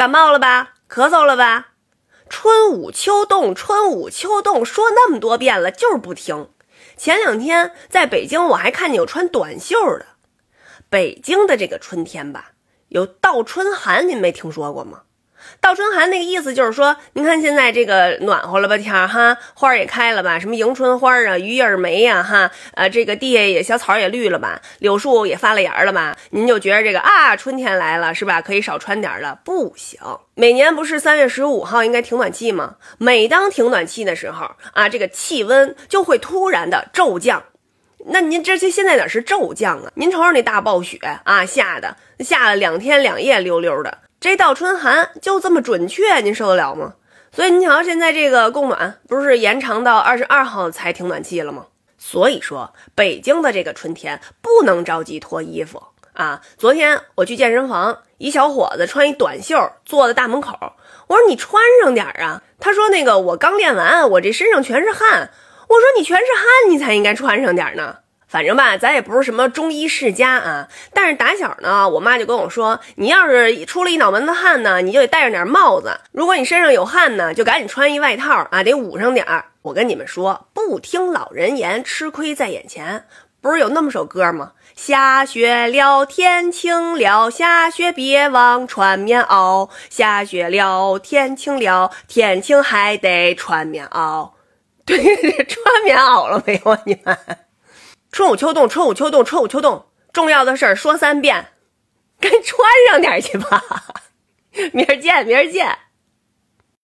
感冒了吧？咳嗽了吧？春捂秋冻，春捂秋冻，说那么多遍了，就是不听。前两天在北京，我还看见有穿短袖的。北京的这个春天吧，有倒春寒，您没听说过吗？倒春寒那个意思就是说，您看现在这个暖和了吧天儿哈，花儿也开了吧，什么迎春花啊、榆叶梅呀哈，呃，这个地下也小草也绿了吧，柳树也发了芽了吧，您就觉得这个啊，春天来了是吧？可以少穿点了。不行，每年不是三月十五号应该停暖气吗？每当停暖气的时候啊，这个气温就会突然的骤降。那您这这现在哪是骤降啊？您瞅瞅那大暴雪啊，下的下了两天两夜溜溜的。这倒春寒就这么准确，您受得了吗？所以您瞧，现在这个供暖不是延长到二十二号才停暖气了吗？所以说，北京的这个春天不能着急脱衣服啊！昨天我去健身房，一小伙子穿一短袖坐在大门口，我说你穿上点啊。他说那个我刚练完，我这身上全是汗。我说你全是汗，你才应该穿上点呢。反正吧，咱也不是什么中医世家啊，但是打小呢，我妈就跟我说，你要是出了一脑门子汗呢，你就得戴上点帽子；如果你身上有汗呢，就赶紧穿一外套啊，得捂上点儿。我跟你们说，不听老人言，吃亏在眼前。不是有那么首歌吗？下雪了，天晴了，下雪别忘穿棉袄。下雪了，天晴了，天晴还得穿棉袄。对，穿棉袄了没有啊？你们？春捂秋冻，春捂秋冻，春捂秋冻，重要的事儿说三遍，赶紧穿上点去吧。明儿见，明儿见。